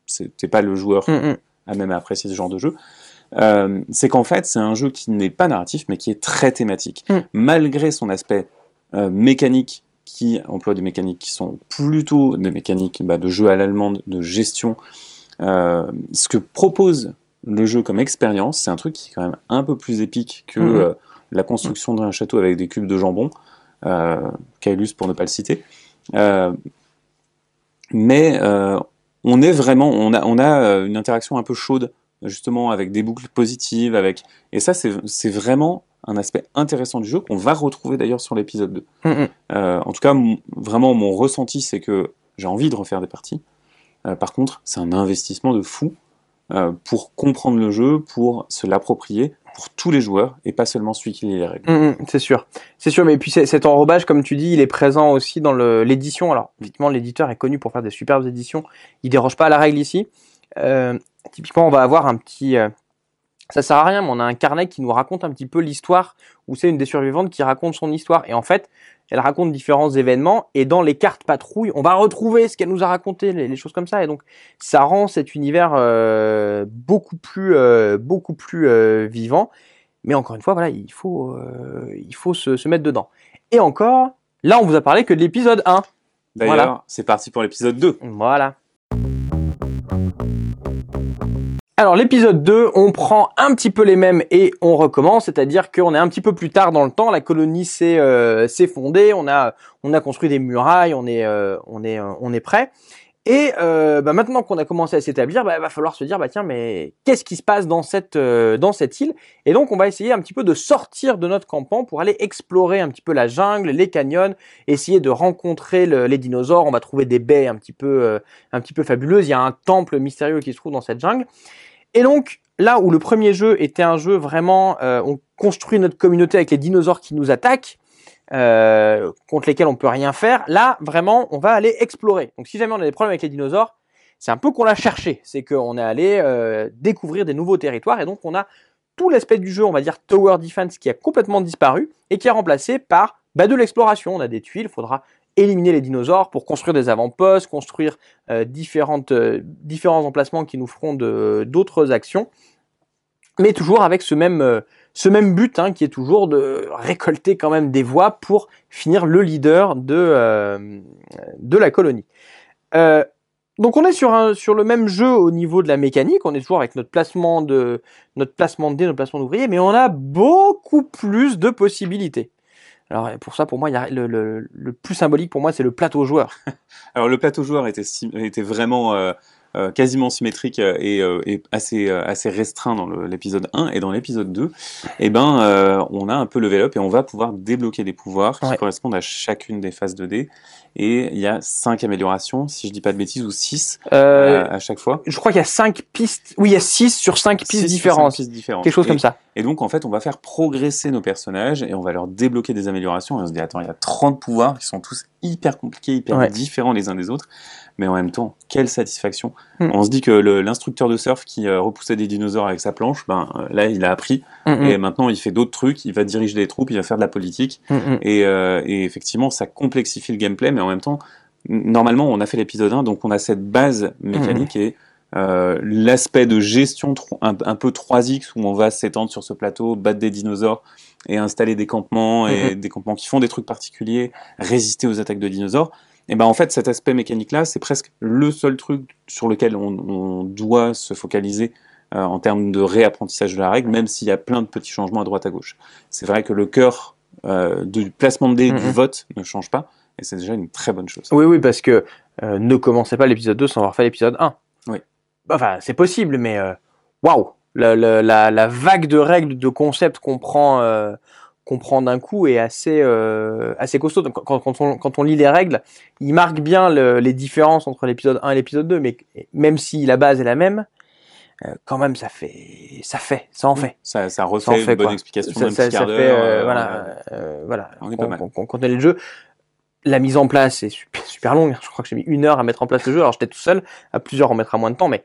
c'est- t'es pas le joueur Mm, mm. à même apprécier ce genre de jeu, euh, c'est qu'en fait, c'est un jeu qui n'est pas narratif, mais qui est très thématique. Mm. Malgré son aspect mécanique, qui emploie des mécaniques qui sont plutôt des mécaniques bah, de jeu à l'allemande, de gestion, euh, ce que propose le jeu comme expérience, c'est un truc qui est quand même un peu plus épique que Mhm. euh, la construction d'un château avec des cubes de jambon, euh, pour ne pas le citer. Euh, mais on est vraiment, on a, on a une interaction un peu chaude, justement, avec des boucles positives, avec, et ça, c'est vraiment un aspect intéressant du jeu qu'on va retrouver d'ailleurs sur l'épisode 2. Mm, mm. Euh, en tout cas, vraiment, mon ressenti, c'est que j'ai envie de refaire des parties. Euh, par contre, c'est un investissement de fou euh, pour comprendre le jeu, pour se l'approprier, pour tous les joueurs, et pas seulement celui qui lit les règles. Mm, c'est sûr, c'est sûr. Mais puis cet enrobage, comme tu dis, il est présent aussi dans l'édition. Alors, effectivement, l'éditeur est connu pour faire des superbes éditions. Il déroge pas à la règle ici. Euh, typiquement, on va avoir un petit. euh, ça sert à rien, mais on a un carnet qui nous raconte un petit peu l'histoire, où c'est une des survivantes qui raconte son histoire. Et en fait, elle raconte différents événements, et dans les cartes patrouilles, on va retrouver ce qu'elle nous a raconté, les, les choses comme ça. Et donc, ça rend cet univers euh, beaucoup plus, euh, beaucoup plus euh, vivant. Mais encore une fois, voilà, il faut, il faut se, se mettre dedans. Et encore, là, on vous a parlé que de l'épisode 1. D'ailleurs, Voilà. c'est parti pour l'épisode 2. Voilà. Alors l'épisode 2, on prend un petit peu les mêmes et on recommence, c'est-à-dire qu'on est un petit peu plus tard dans le temps, la colonie s'est euh, fondée, on a on a construit des murailles, on est euh, on est euh, on est prêt. Et euh, bah, maintenant qu'on a commencé à s'établir, bah, va falloir se dire bah tiens mais qu'est-ce qui se passe dans cette euh, dans cette île? Et donc on va essayer un petit peu de sortir de notre campement pour aller explorer un petit peu la jungle, les canyons, essayer de rencontrer le- les dinosaures. On va trouver des baies un petit peu euh, un petit peu fabuleuses. Il y a un temple mystérieux qui se trouve dans cette jungle. Et donc, là où le premier jeu était un jeu vraiment, euh, on construit notre communauté avec les dinosaures qui nous attaquent, euh, contre lesquels on peut rien faire, là, vraiment, on va aller explorer. Donc, si jamais on a des problèmes avec les dinosaures, c'est un peu qu'on l'a cherché. C'est qu'on est allé euh, découvrir des nouveaux territoires et donc on a tout l'aspect du jeu, on va dire Tower Defense, qui a complètement disparu et qui est remplacé par bah, de l'exploration. On a des tuiles, il faudra éliminer les dinosaures pour construire des avant-postes, construire euh, différentes, différents emplacements qui nous feront d'autres actions, mais toujours avec ce même, ce même but hein, qui est toujours de récolter quand même des voix pour finir le leader de, euh, de la colonie. Euh, donc on est sur, un, sur le même jeu au niveau de la mécanique, on est toujours avec notre placement de notre placement de dés, notre placement d'ouvriers, mais on a beaucoup plus de possibilités. Alors pour ça, pour moi, il y a le, le, plus symbolique pour moi, c'est le plateau joueur. Alors le plateau joueur était, était vraiment euh, euh, quasiment symétrique euh, et, euh, et assez, assez restreint dans l'épisode 1 et dans l'épisode 2, eh ben, euh, on a un peu level up et on va pouvoir débloquer des pouvoirs qui Ouais. correspondent à chacune des phases de dés. Et il y a 5 améliorations, si je dis pas de bêtises, ou 6 Euh, à chaque fois. je crois qu'il y a cinq pistes. Oui, il y a six sur cinq Six pistes pistes différentes. Quelque chose Et- comme ça. Et donc, en fait, on va faire progresser nos personnages et on va leur débloquer des améliorations. Et on se dit, attends, il y a 30 pouvoirs qui sont tous hyper compliqués, hyper Ouais. différents les uns des autres. Mais en même temps, quelle satisfaction. Hmm. On se dit que l'instructeur de surf qui euh, repoussait des dinosaures avec sa planche, ben, euh, là, il a appris. Mm, Et maintenant, il fait d'autres trucs. Il va diriger des troupes, il va faire de la politique. mm, mm, mm. Et, euh, et effectivement, ça complexifie le gameplay, mais en même temps, normalement, on a fait l'épisode 1, donc on a cette base mécanique et euh, l'aspect de gestion un peu 3X où on va s'étendre sur ce plateau, battre des dinosaures et installer des campements et des campements qui font des trucs particuliers, résister aux attaques de dinosaures. Et ben en fait, cet aspect mécanique-là, c'est presque le seul truc sur lequel on, on doit se focaliser euh, en termes de réapprentissage de la règle, même s'il y a plein de petits changements à droite à gauche. C'est vrai que le cœur euh, du placement de dés, du Mhm. vote ne change pas, et c'est déjà une très bonne chose. Oui, oui, parce que euh, ne commencez pas l'épisode 2 sans avoir fait l'épisode 1. Oui. Enfin, c'est possible, mais waouh la, la, la, la vague de règles, de concepts qu'on prend, qu'on prend d'un coup est assez, euh, assez costaud. Donc, quand, quand, on, quand on lit les règles, il marque bien le- les différences entre l'épisode 1 et l'épisode 2, mais même si la base est la même, euh, quand même, ça fait, ça fait, ça en fait. Ça, ça Ça en refait fait, une bonne quoi. explication ça, ça- fait, euh, euh, voilà, euh, voilà. on est pas mal. quand- quand- quand on est le jeu, la mise en place est super, super longue. Je crois que j'ai mis une heure à mettre en place le jeu. Alors j'étais tout seul. À plusieurs, on mettra moins de temps, mais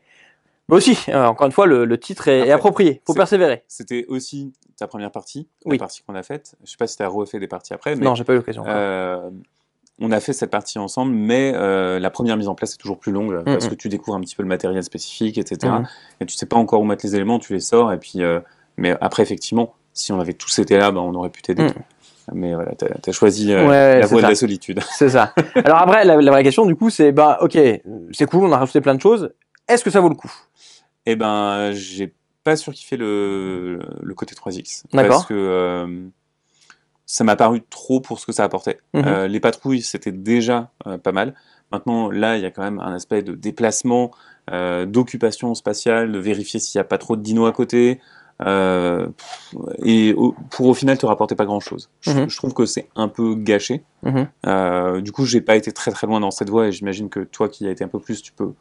mais aussi, euh, encore une fois, le, le titre est, est Après, approprié. Faut persévérer. C'était aussi ta première partie, Oui. la partie qu'on a faite. Je sais pas si tu as refait des parties après, mais Non, j'ai pas eu l'occasion. euh, on a fait cette partie ensemble, mais euh, la première mise en place est toujours plus longue parce Mhm. que tu découvres un petit peu le matériel spécifique, etc. Mhm. Et tu sais pas encore où mettre les éléments, tu les sors, et puis. euh, mais après, effectivement, si on avait tous été là, ben, on aurait pu t'aider. Mais voilà, t'as as choisi euh, Ouais, la voie de la solitude. C'est ça. Alors après, la, la vraie question du coup, c'est bah ok, c'est cool, on a rajouté plein de choses. Est-ce que ça vaut le coup? Eh ben, j'ai pas surkiffé le, le côté 3X. D'accord. Parce que euh, ça m'a paru trop pour ce que ça apportait. Mhm. Euh, les patrouilles, c'était déjà euh, pas mal. Maintenant, là, il y a quand même un aspect de déplacement, d'occupation spatiale, de vérifier s'il n'y a pas trop de dinos à côté. Et au- pour au final te rapporter pas grand chose. Je, Mhm. je trouve que c'est un peu gâché. Mhm. Du coup, j'ai pas été très très loin dans cette voie et j'imagine que toi qui as été un peu plus, tu peux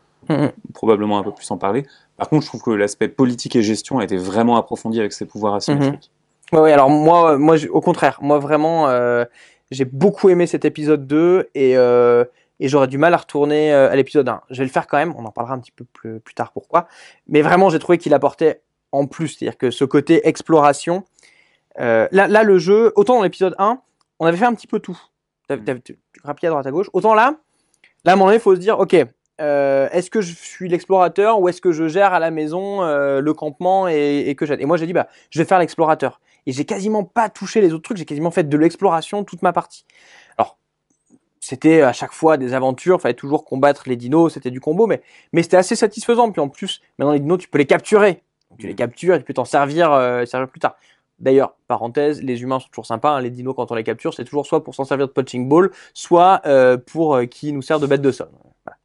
probablement un peu plus en parler. Par contre, je trouve que l'aspect politique et gestion a été vraiment approfondi avec ces pouvoirs asymétriques. Ouais, ouais, alors moi, moi au contraire, moi vraiment, euh, j'ai beaucoup aimé cet épisode 2 et, euh, et j'aurais du mal à retourner euh, à l'épisode 1. Je vais le faire quand même, on en parlera un petit peu plus, plus tard pourquoi. Mais vraiment, j'ai trouvé qu'il apportait en plus, c'est-à-dire que ce côté exploration, euh, là, là, le jeu, autant dans l'épisode 1, on avait fait un petit peu tout. Tu grappillais à droite à gauche. Autant là, là, à un moment donné, il faut se dire, ok, euh, est-ce que je suis l'explorateur ou est-ce que je gère à la maison euh, le campement et, que j'aide? Et moi, j'ai dit, bah, je vais faire l'explorateur. Et j'ai quasiment pas touché les autres trucs, j'ai quasiment fait de l'exploration toute ma partie. Alors, c'était à chaque fois des aventures, fallait toujours combattre les dinos, c'était du combo, mais, mais c'était assez satisfaisant. Puis en plus, maintenant les dinos, tu peux les capturer. Tu les captures et tu peux t'en servir, euh, servir plus tard. D'ailleurs, parenthèse, les humains sont toujours sympas. hein, les dinos, quand on les capture, c'est toujours soit pour s'en servir de punching ball, soit pour qui nous sert de bête de somme. Voilà.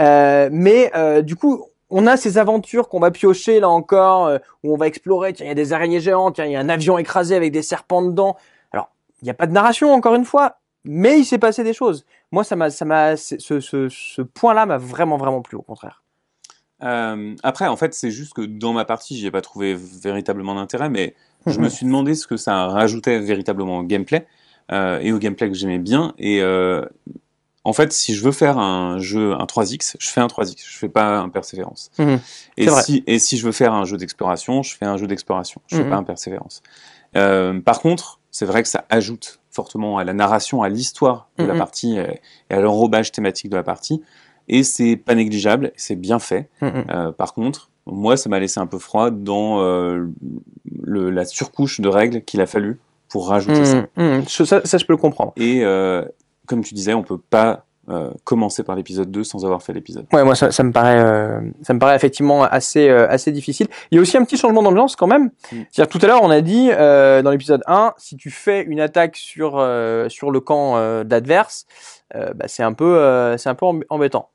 Euh, mais euh, du coup, on a ces aventures qu'on va piocher là encore, euh, où on va explorer. Tiens, il y a des araignées géantes, tiens, il y a un avion écrasé avec des serpents dedans. Alors, il n'y a pas de narration encore une fois, mais il s'est passé des choses. Moi, ça m'a, ça m'a, ce, ce, ce point-là m'a vraiment, vraiment plu au contraire. Euh, après, en fait, c'est juste que dans ma partie, j'y ai pas trouvé véritablement d'intérêt, mais je me suis demandé ce que ça rajoutait véritablement au gameplay euh, et au gameplay que j'aimais bien. Et en fait, si je veux faire un jeu, un 3X, je fais un 3X, je fais pas un Persévérance. Mhm. Et si, et si je veux faire un jeu d'exploration, je fais un jeu d'exploration, je fais Mhm. pas un Persévérance. Euh, par contre, c'est vrai que ça ajoute fortement à la narration, à l'histoire de la Mhm. partie et et à l'enrobage thématique de la partie. Et c'est pas négligeable, c'est bien fait. Euh, par contre, moi, ça m'a laissé un peu froid dans euh, le, la surcouche de règles qu'il a fallu pour rajouter ça. Ça, ça, je peux le comprendre. Et euh, comme tu disais, on peut pas euh, commencer par l'épisode 2 sans avoir fait l'épisode. Ouais, moi ça, ça me paraît, euh, ça me paraît effectivement assez, euh, assez difficile. Il y a aussi un petit changement d'ambiance quand même. Mm. C'est-à-dire tout à l'heure on a dit dans l'épisode 1, si tu fais une attaque sur sur le camp d'adverse, bah, c'est un peu, c'est un peu emb- embêtant.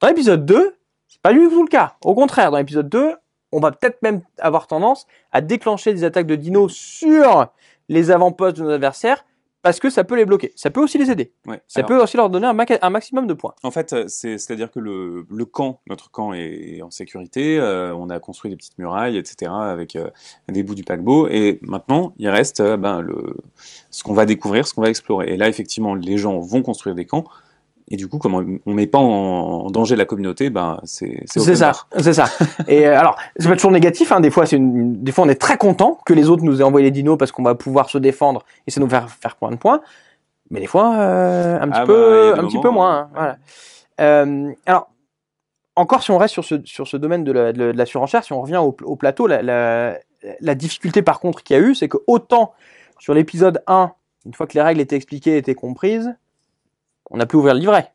Dans l'épisode 2, c'est pas du tout le cas. Au contraire, dans l'épisode 2, on va peut-être même avoir tendance à déclencher des attaques de dinos sur les avant-postes de nos adversaires parce que ça peut les bloquer. Ça peut aussi les aider. Ouais. Ça Alors, peut aussi leur donner un, maximum de points. En fait, euh, c'est, c'est-à-dire que le, le camp, notre camp est en sécurité, euh, on a construit des petites murailles, etc., avec euh, des bouts du paquebot, et maintenant, il reste euh, ben, le, ce qu'on va découvrir, ce qu'on va explorer. Et là, effectivement, les gens vont construire des camps, et du coup, comme on on met pas en, danger la communauté, ben, c'est, c'est C'est ça, c'est ça. Et euh, alors, c'est pas toujours négatif. Hein, des fois, c'est une... des fois, on est très content que les autres nous aient envoyé les dinos parce qu'on va pouvoir se défendre et ça nous faire faire point de point. Mais des fois, euh, un petit Ah bah, peu, des un petit peu moins. hein, voilà. Euh, alors, encore si on reste sur ce sur ce domaine de la, de la surenchère, si on revient au, au plateau, la, la, la difficulté par contre qu'il y a eu, c'est que autant sur l'épisode 1, une fois que les règles étaient expliquées, étaient comprises, on a pu ouvrir le livret.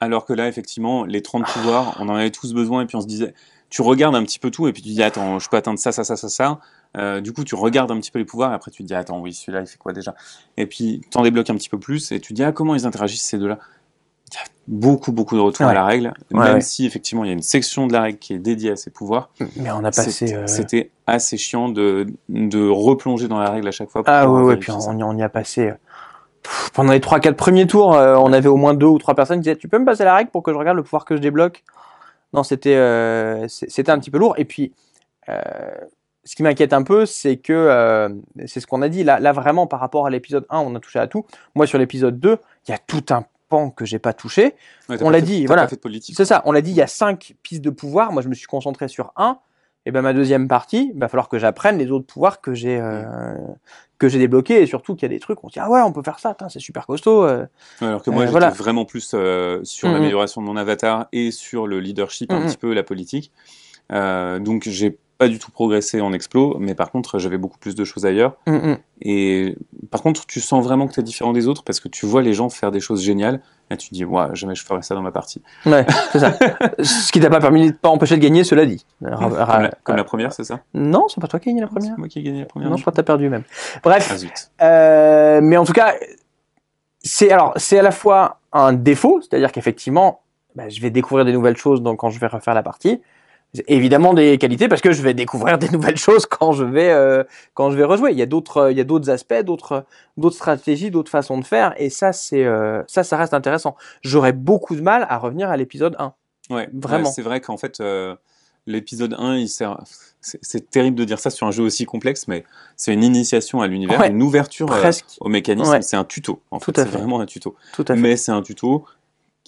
Alors que là, effectivement, les 30 pouvoirs, on en avait tous besoin, et puis on se disait, tu regardes un petit peu tout, et puis tu dis, attends, je peux atteindre ça, ça, ça, ça, ça. Euh, du coup, tu regardes un petit peu les pouvoirs, et après tu te dis, attends, oui, celui-là, il fait quoi déjà? Et puis, t'en débloques un petit peu plus, et tu te dis, ah, comment ils interagissent ces deux-là? Il y a beaucoup, beaucoup de retours Ouais. à la règle, Ouais, même ouais. si, effectivement, il y a une section de la règle qui est dédiée à ces pouvoirs. Mais on a passé. euh, C'était assez chiant de, de replonger dans la règle à chaque fois. pour Ah ouais, ouais, puis on on y a passé. Pff, pendant les 3-4 premiers tours, euh, on avait au moins deux ou trois personnes qui disaient Tu peux me passer la règle pour que je regarde le pouvoir que je débloque? Non, c'était euh, c'était un petit peu lourd. Et puis, euh, ce qui m'inquiète un peu, c'est que euh, c'est ce qu'on a dit. Là, là, vraiment, par rapport à l'épisode 1, on a touché à tout. Moi, sur l'épisode 2, il y a tout un pan que j'ai pas touché. Ouais, on l'a dit, voilà. C'est ça, on l'a dit, il y a cinq pistes de pouvoir. Moi, je me suis concentré sur un. Et ben ma deuxième partie, il va falloir que j'apprenne les autres pouvoirs que j'ai euh, que j'ai débloqués et surtout qu'il y a des trucs on se dit ah ouais on peut faire ça, c'est super costaud. euh. Alors que moi, Euh, j'étais voilà. vraiment plus euh, sur Mhm. l'amélioration de mon avatar et sur le leadership, un petit peu la politique. Donc, j'ai pas du tout progressé en explo, mais par contre, j'avais beaucoup plus de choses ailleurs. Hum, hum. Et par contre, tu sens vraiment que tu es différent des autres parce que tu vois les gens faire des choses géniales et tu te dis, ouais, jamais je ferai ça dans ma partie. Ouais, c'est ça. Ce qui t'a pas permis, pas empêché de gagner, cela dit. Comme ra- la, comme euh, la première, c'est ça? Non, c'est pas toi qui as gagné la première. C'est moi qui ai gagné la première. Non, je crois que t'as perdu même. Bref, Ah zut. Euh, mais en tout cas, c'est alors c'est à la fois un défaut, c'est-à-dire qu'effectivement, bah, je vais découvrir des nouvelles choses donc, quand je vais refaire la partie. Évidemment des qualités parce que je vais découvrir des nouvelles choses quand je vais euh, quand je vais rejouer. Il y a d'autres il y a d'autres aspects, d'autres d'autres stratégies, d'autres façons de faire et ça c'est euh, ça ça reste intéressant. J'aurais beaucoup de mal à revenir à l'épisode 1. Ouais, Vraiment. ouais, c'est vrai qu'en fait, euh, l'épisode 1, il sert. C'est terrible de dire ça sur un jeu aussi complexe, mais c'est une initiation à l'univers, Ouais, une ouverture au mécanisme. C'est un tuto. En fait, à c'est fait. vraiment un tuto. Tout à fait. Mais c'est un tuto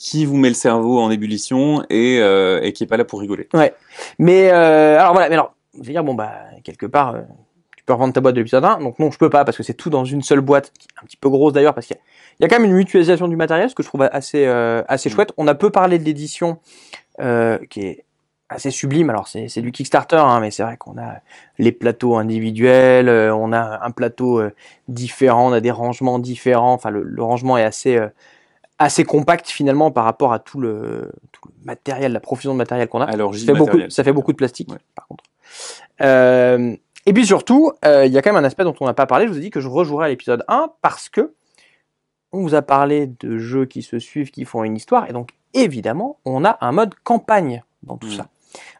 qui vous met le cerveau en ébullition et, euh, et qui est pas là pour rigoler. Mais euh, alors voilà, mais alors, je vais dire bon bah quelque part euh, tu peux revendre ta boîte de l'épisode 1. Donc non, je peux pas parce que c'est tout dans une seule boîte, qui est un petit peu grosse d'ailleurs parce qu'il y, a- il y a quand même une mutualisation du matériel, ce que je trouve assez euh, assez Mm. chouette. On a peu parlé de l'édition qui est assez sublime. Alors c'est c'est du Kickstarter, hein, mais c'est vrai qu'on a les plateaux individuels, on a un plateau différent, on a des rangements différents. Enfin le, le rangement est assez assez compact finalement par rapport à tout le, tout le matériel, la profusion de matériel qu'on a. Alors, Ça fait, beaucoup, ça fait beaucoup de plastique, par contre. Euh, et puis surtout, euh, il y a quand même un aspect dont on n'a pas parlé. Je vous ai dit que je rejouerai à l'épisode 1 parce que on vous a parlé de jeux qui se suivent, qui font une histoire, et donc évidemment, on a un mode campagne dans tout Mm. ça.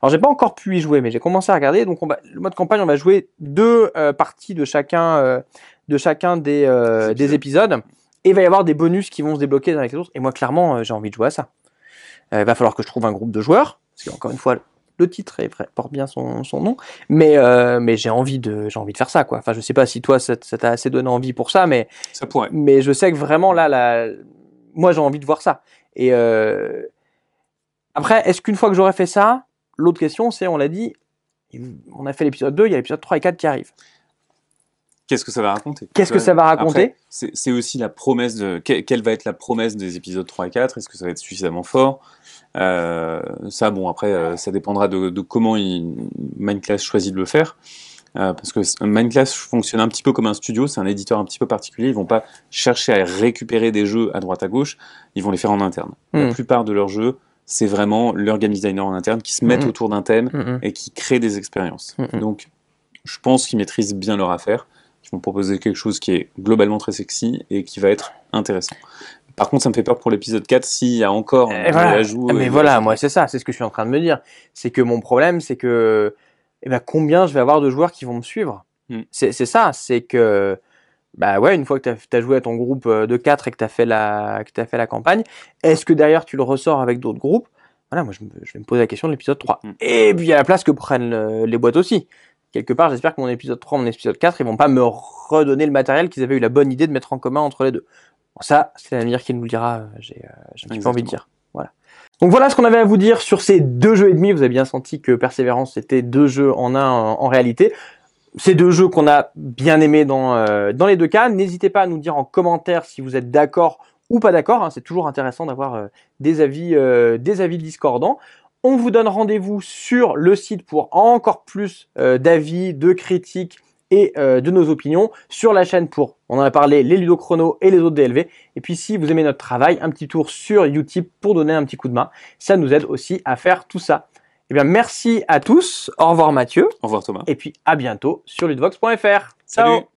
Alors j'ai pas encore pu y jouer, mais j'ai commencé à regarder. Donc on va, le mode campagne, on va jouer deux euh, parties de chacun, euh, de chacun des, euh, des épisodes, et il va y avoir des bonus qui vont se débloquer avec les autres. Et moi, clairement, euh, j'ai envie de jouer à ça. Euh, il va falloir que je trouve un groupe de joueurs, parce qu'encore une fois, le titre est porte bien son, son nom, mais euh, mais j'ai envie de j'ai envie de faire ça quoi. Enfin, je sais pas si toi ça t'a assez donné envie pour ça, mais Ça pourrait. mais je sais que vraiment là, moi j'ai envie de voir ça. Et euh, après, est-ce qu'une fois que j'aurai fait ça, l'autre question c'est, on l'a dit, on a fait l'épisode 2, il y a l'épisode 3 et 4 qui arrivent. Qu'est-ce que ça va raconter? Qu'est-ce que ça va raconter? c'est aussi la promesse de. que- Quelle va être la promesse des épisodes 3 et 4 Est-ce que ça va être suffisamment fort? Euh, Ça, bon, après, euh, ça dépendra de, de comment il, Mindclass choisit de le faire. Euh, parce que Mindclass fonctionne un petit peu comme un studio, c'est un éditeur un petit peu particulier. Ils vont pas chercher à récupérer des jeux à droite à gauche, ils vont les faire en interne. La Hmm. plupart de leurs jeux, c'est vraiment leur game designer en interne qui se mettent Mhm. autour d'un thème Mhm. et qui créent des expériences. Donc, je pense qu'ils maîtrisent bien leur affaire, qu'ils vont proposer quelque chose qui est globalement très sexy et qui va être intéressant. Par contre, ça me fait peur pour l'épisode 4 s'il y a encore Et de voilà. l'ajout. Ah, Mais voilà, moi c'est ça, c'est ce que je suis en train de me dire. C'est que mon problème, c'est que eh ben, combien je vais avoir de joueurs qui vont me suivre? Hmm. C'est ça, c'est que bah ouais, une fois que tu as, joué à ton groupe euh, de 4 et que tu as, fait la- que fait la campagne, est-ce que derrière tu le ressors avec d'autres groupes? Voilà, moi je, me- je vais me poser la question de l'épisode 3. Hmm. Et puis il y a la place que prennent euh, les boîtes aussi. Quelque part, j'espère que mon épisode 3, mon épisode 4, ils vont pas me redonner le matériel qu'ils avaient eu la bonne idée de mettre en commun entre les deux. Bon, ça, c'est l'avenir qui nous le dira, euh, j'ai euh, j'ai un petit peu envie de dire. Voilà. Donc voilà ce qu'on avait à vous dire sur ces deux jeux et demi. Vous avez bien senti que Persévérance c'était deux jeux en un en, en réalité. Ces deux jeux qu'on a bien aimés dans, euh, dans les deux cas. N'hésitez pas à nous dire en commentaire si vous êtes d'accord ou pas d'accord. hein. C'est toujours intéressant d'avoir euh, des avis euh, des avis discordants. On vous donne rendez-vous sur le site pour encore plus euh, d'avis, de critiques et euh, de nos opinions sur la chaîne pour, on en a parlé, les ludochronos et les autres DLV. Et puis si vous aimez notre travail, un petit tour sur Utip pour donner un petit coup de main. Ça nous aide aussi à faire tout ça. Eh bien, merci à tous. Au revoir Mathieu. Au revoir Thomas. Et puis à bientôt sur ludvox.fr. Ciao Salut